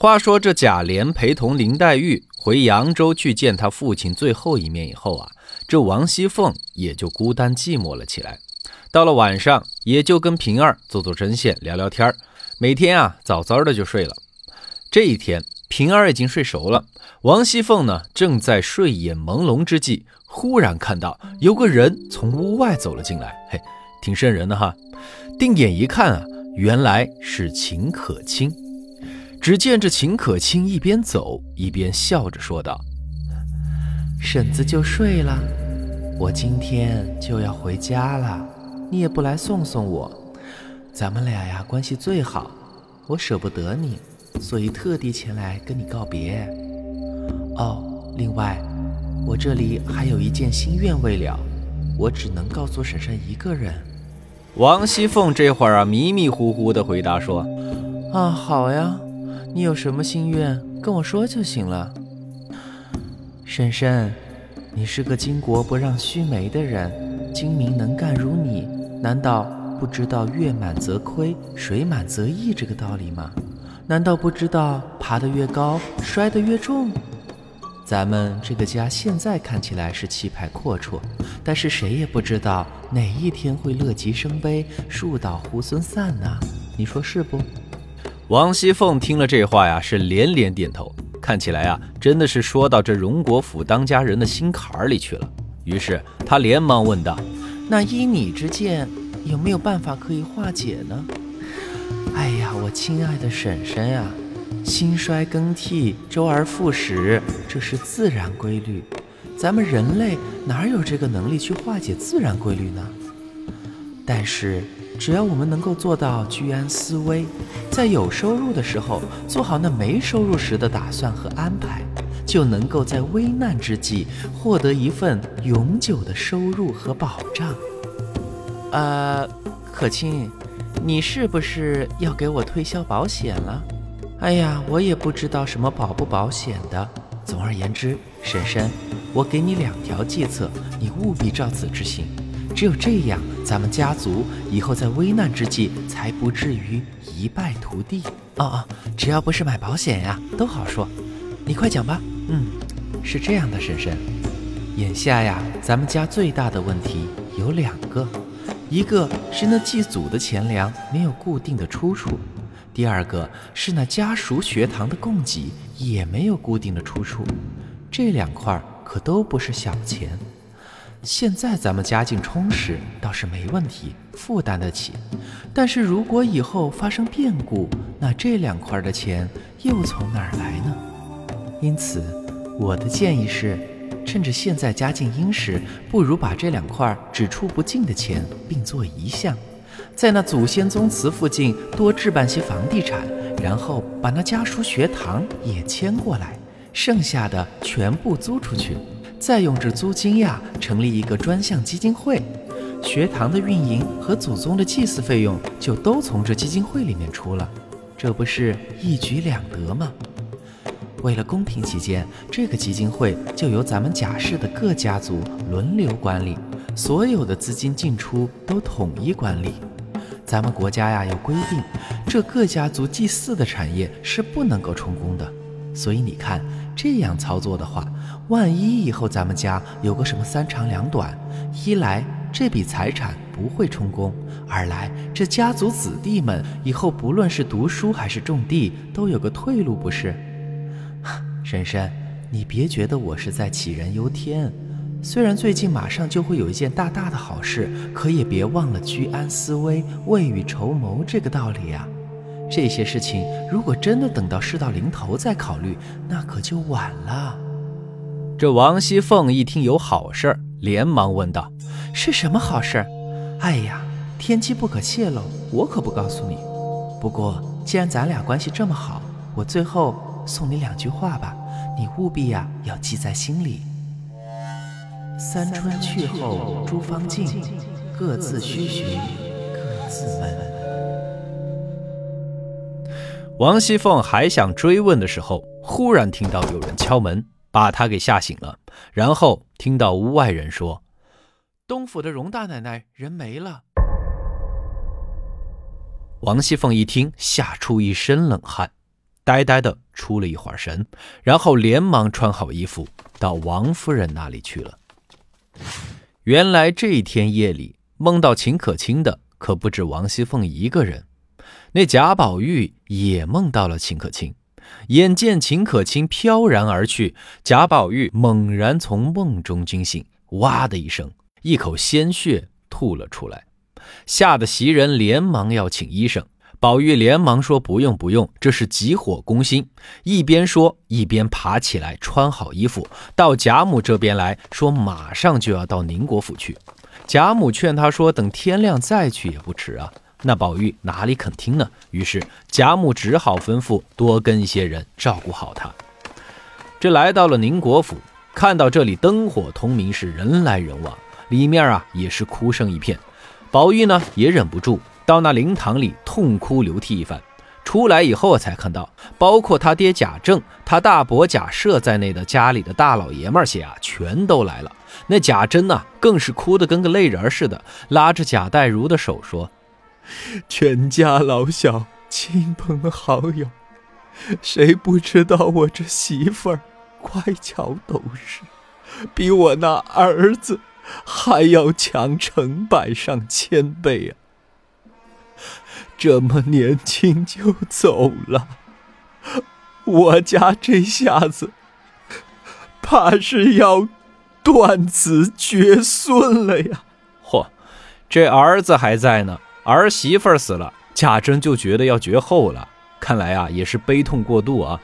话说这贾琏陪同林黛玉回扬州去见他父亲最后一面以后啊，这王熙凤也就孤单寂寞了起来。到了晚上，也就跟平儿做做针线，聊聊天。每天啊，早早的就睡了。这一天，平儿已经睡熟了，王熙凤呢，正在睡眼朦胧之际，忽然看到有个人从屋外走了进来，嘿，挺瘆人的哈。定眼一看啊，原来是秦可卿。只见这秦可卿一边走一边笑着说道：“婶子就睡了，我今天就要回家了，你也不来送送我。咱们俩呀关系最好，我舍不得你，所以特地前来跟你告别。哦，另外，我这里还有一件心愿未了，我只能告诉婶婶一个人。”王熙凤这会儿啊迷迷糊糊的回答说：“啊，好呀。”你有什么心愿，跟我说就行了。婶婶，你是个巾帼不让须眉的人，精明能干如你，难道不知道月满则亏，水满则溢这个道理吗？难道不知道爬得越高，摔得越重？咱们这个家现在看起来是气派阔绰，但是谁也不知道哪一天会乐极生悲，树倒猢狲散呢？你说是不？王熙凤听了这话呀，是连连点头，看起来啊，真的是说到这荣国府当家人的心坎儿里去了。于是她连忙问道：“那依你之见，有没有办法可以化解呢？”哎呀，我亲爱的婶婶呀，兴衰更替，周而复始，这是自然规律。咱们人类哪有这个能力去化解自然规律呢？但是。只要我们能够做到居安思危，在有收入的时候做好那没收入时的打算和安排，就能够在危难之际获得一份永久的收入和保障。呃，可亲，你是不是要给我推销保险了？哎呀，我也不知道什么保不保险的。总而言之，婶婶，我给你两条计策，你务必照此执行。只有这样，咱们家族以后在危难之际才不至于一败涂地。哦哦，只要不是买保险呀，都好说。你快讲吧。嗯，是这样的，婶婶，眼下呀，咱们家最大的问题有两个，一个是那祭祖的钱粮没有固定的出处，第二个是那家塾学堂的供给也没有固定的出处。这两块可都不是小钱。现在咱们家境充实，倒是没问题，负担得起。但是如果以后发生变故，那这两块的钱又从哪儿来呢？因此，我的建议是，趁着现在家境殷实，不如把这两块只出不进的钱并作一项，在那祖先宗祠附近多置办些房地产，然后把那家书学堂也迁过来，剩下的全部租出去。再用这租金呀，成立一个专项基金会，学堂的运营和祖宗的祭祀费用就都从这基金会里面出了，这不是一举两得吗？为了公平起见，这个基金会就由咱们贾氏的各家族轮流管理，所有的资金进出都统一管理。咱们国家呀有规定，这各家族祭祀的产业是不能够充公的。所以你看，这样操作的话，万一以后咱们家有个什么三长两短，一来这笔财产不会充公，二来这家族子弟们以后不论是读书还是种地，都有个退路，不是？婶婶，你别觉得我是在杞人忧天，虽然最近马上就会有一件大大的好事，可也别忘了居安思危、未雨绸缪这个道理呀。这些事情如果真的等到事到临头再考虑，那可就晚了。这王熙凤一听有好事儿，连忙问道：“是什么好事？”哎呀，天机不可泄露，我可不告诉你。不过既然咱俩关系这么好，我最后送你两句话吧，你务必呀要记在心里。三春去后诸芳尽，各自须寻各自门。王熙凤还想追问的时候，忽然听到有人敲门，把她给吓醒了。然后听到屋外人说：“东府的荣大奶奶人没了。”王熙凤一听，吓出一身冷汗。呆呆的出了一会儿神，然后连忙穿好衣服到王夫人那里去了。原来这一天夜里梦到秦可卿的可不止王熙凤一个人，那贾宝玉也梦到了秦可卿。眼见秦可卿飘然而去，贾宝玉猛然从梦中惊醒，哇的一声，一口鲜血吐了出来，吓得袭人连忙要请医生。宝玉连忙说：“不用不用，这是急火攻心。”一边说一边爬起来，穿好衣服，到贾母这边来说：“马上就要到宁国府去。”贾母劝他说：“等天亮再去也不迟啊。”那宝玉哪里肯听呢？于是贾母只好吩咐多跟一些人照顾好他。这来到了宁国府，看到这里灯火通明，是人来人往，里面啊也是哭声一片。宝玉呢也忍不住。到那灵堂里痛哭流涕一番，出来以后才看到，包括他爹贾政、他大伯贾赦在内的家里的大老爷们些啊，全都来了。那贾珍呢，更是哭得跟个泪人似的，拉着贾代儒的手说：“全家老小、亲朋好友，谁不知道我这媳妇儿乖巧懂事，比我那儿子还要强成百上千倍啊！”这么年轻就走了，我家这下子怕是要断子绝孙了呀！嚯，这儿子还在呢，儿媳妇死了，贾珍就觉得要绝后了。看来啊，也是悲痛过度啊。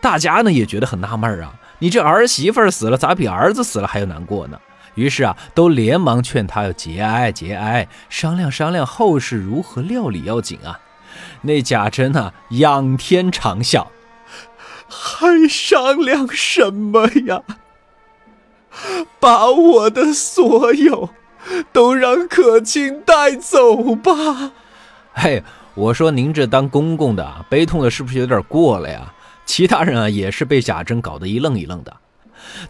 大家呢也觉得很纳闷啊，你这儿媳妇死了，咋比儿子死了还要难过呢？于是啊，都连忙劝他要节哀节哀，商量商量后事如何料理要紧啊。那贾珍啊，仰天长啸，还商量什么呀？把我的所有都让可卿带走吧。嘿，我说您这当公公的，悲痛的是不是有点过了呀？其他人啊，也是被贾珍搞得一愣一愣的。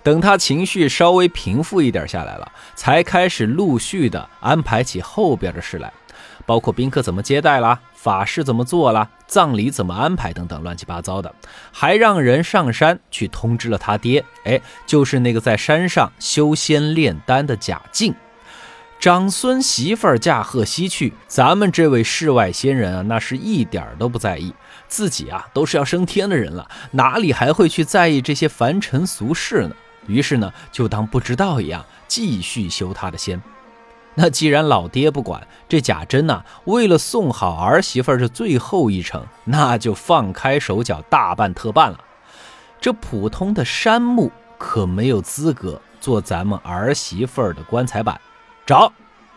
等他情绪稍微平复一点下来了，才开始陆续的安排起后边的事来，包括宾客怎么接待啦，法事怎么做啦，葬礼怎么安排等等乱七八糟的，还让人上山去通知了他爹，哎，就是那个在山上修仙炼丹的贾静。长孙媳妇儿驾鹤西去，咱们这位世外仙人啊，那是一点儿都不在意。自己啊，都是要升天的人了，哪里还会去在意这些凡尘俗事呢？于是呢，就当不知道一样，继续修他的仙。那既然老爹不管，这贾珍呢，为了送好儿媳妇儿这最后一程，那就放开手脚，大办特办了。这普通的杉木可没有资格做咱们儿媳妇儿的棺材板，找，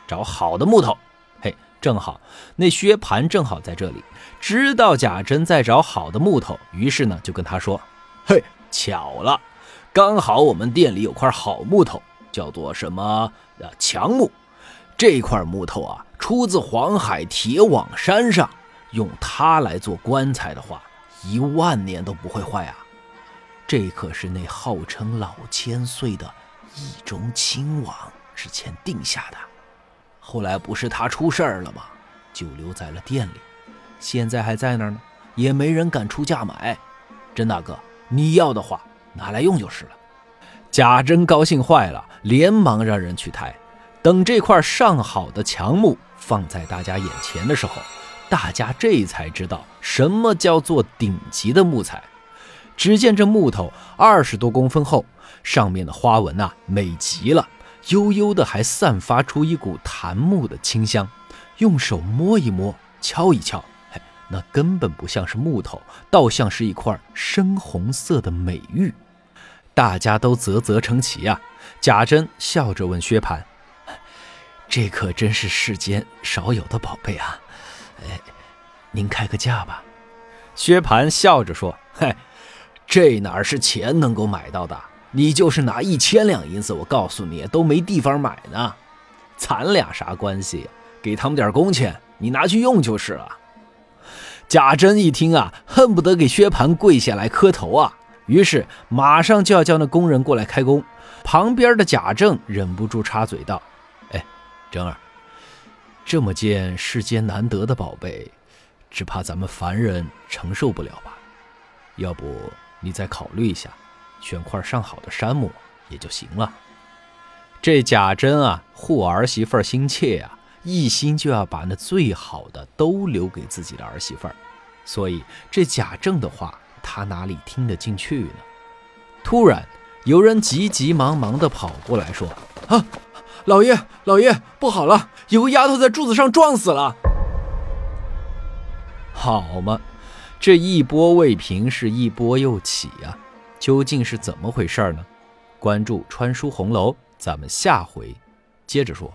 找好的木头。嘿，正好那薛蟠正好在这里。知道贾珍在找好的木头，于是呢就跟他说：“嘿，巧了，刚好我们店里有块好木头，叫做什么呃强木。这块木头啊，出自黄海铁网山上，用它来做棺材的话，一万年都不会坏啊。这可是那号称老千岁的义中亲王之前定下的。后来不是他出事儿了吗？就留在了店里。”现在还在那儿呢，也没人敢出价买。甄大哥，你要的话拿来用就是了。贾珍高兴坏了，连忙让人去抬。等这块上好的强木放在大家眼前的时候，大家这才知道什么叫做顶级的木材。只见这木头二十多公分厚，上面的花纹呐美极了，悠悠的还散发出一股檀木的清香。用手摸一摸，敲一敲。嘿那根本不像是木头，倒像是一块深红色的美玉，大家都啧啧称奇啊。贾珍笑着问薛蟠：“ 这可真是世间少有的宝贝啊！哎，您开个价吧。”薛蟠笑着说：“嗨，这哪是钱能够买到的？你就是拿一千两银子，我告诉你都没地方买呢。咱俩啥关系？给他们点工钱，你拿去用就是了。”贾珍一听啊，恨不得给薛蟠跪下来磕头啊！于是马上就要叫那工人过来开工。旁边的贾政忍不住插嘴道：“哎，珍儿，这么件世间难得的宝贝，只怕咱们凡人承受不了吧？”要不你再考虑一下，选块上好的山木也就行了。这贾珍啊，护儿媳妇心切啊，一心就要把那最好的都留给自己的儿媳妇儿，所以这贾政的话，他哪里听得进去呢？突然，有人急急忙忙地跑过来，说：“啊，老爷，老爷，不好了，有个丫头在柱子上撞死了。”好嘛，这一波未平是一波又起呀，究竟是怎么回事呢？关注川书红楼。咱们下回接着说。